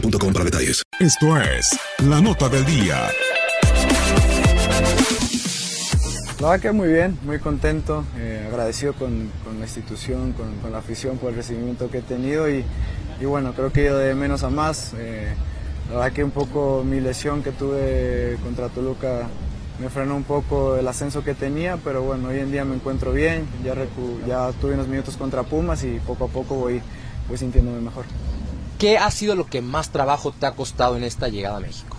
boostmobile.com para detalles. Esto es la nota del día. La verdad que muy bien, muy contento, eh, agradecido con, con la institución, con, con la afición por el recibimiento que he tenido y, y bueno, creo que he ido de menos a más. eh, la verdad que un poco mi lesión que tuve contra Toluca me frenó un poco el ascenso que tenía, pero bueno, hoy en día me encuentro bien, ya, recu- ya tuve unos minutos contra Pumas y poco a poco voy, voy sintiéndome mejor. ¿Qué ha sido lo que más trabajo te ha costado en esta llegada a México?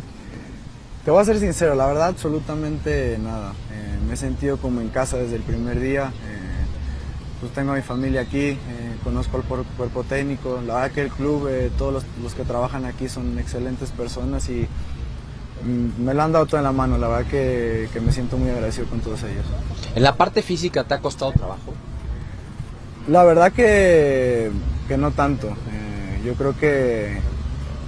Te voy a ser sincero, la verdad absolutamente nada. Eh, me he sentido como en casa desde el primer día. eh, pues tengo a mi familia aquí, eh, conozco al cuer- cuerpo técnico. La verdad que el club, todos los, los que trabajan aquí son excelentes personas y mm, me lo han dado todo en la mano. La verdad que, que me siento muy agradecido con todos ellos. ¿En la parte física te ha costado trabajo? La verdad que, que no tanto. Yo creo que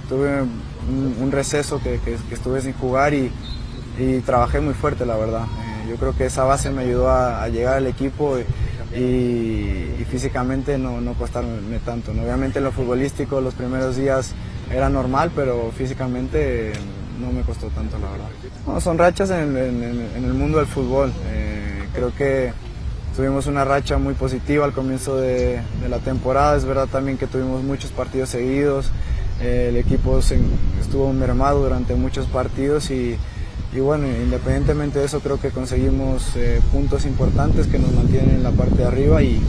tuve un, receso que, que- estuve sin jugar y, trabajé muy fuerte, la verdad. Eh, yo creo que esa base me ayudó a, llegar al equipo y, físicamente no, no costarme tanto. Obviamente en lo futbolístico los primeros días era normal, pero físicamente no me costó tanto, la verdad. No, son rachas en el mundo del fútbol. Eh, creo que Tuvimos una racha muy positiva al comienzo de, la temporada. Es verdad también que tuvimos muchos partidos seguidos. Eh, el equipo estuvo mermado durante muchos partidos y, y bueno, independientemente de eso creo que conseguimos eh, puntos importantes que nos mantienen en la parte de arriba y,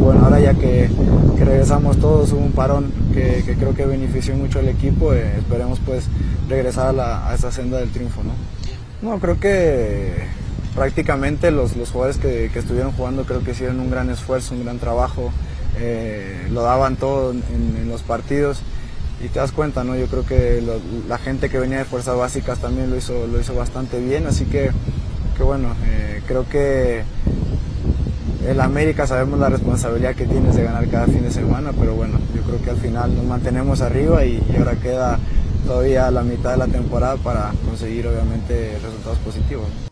bueno, ahora ya que, regresamos todos, hubo un parón que, que creo que benefició mucho al equipo. eh, esperemos pues regresar a, la- a esa senda del triunfo. ¿no? No, creo que prácticamente los, los jugadores que, que estuvieron jugando creo que hicieron un gran esfuerzo, un gran trabajo, eh, lo daban todo en, los partidos y te das cuenta, ¿no? Yo creo que la gente que venía de fuerzas básicas también lo hizo, lo hizo bastante bien, así que, que bueno, eh, creo que el América sabemos la responsabilidad que tienes de ganar cada fin de semana, pero bueno, yo creo que al final nos mantenemos arriba y ahora queda todavía la mitad de la temporada para conseguir obviamente resultados positivos.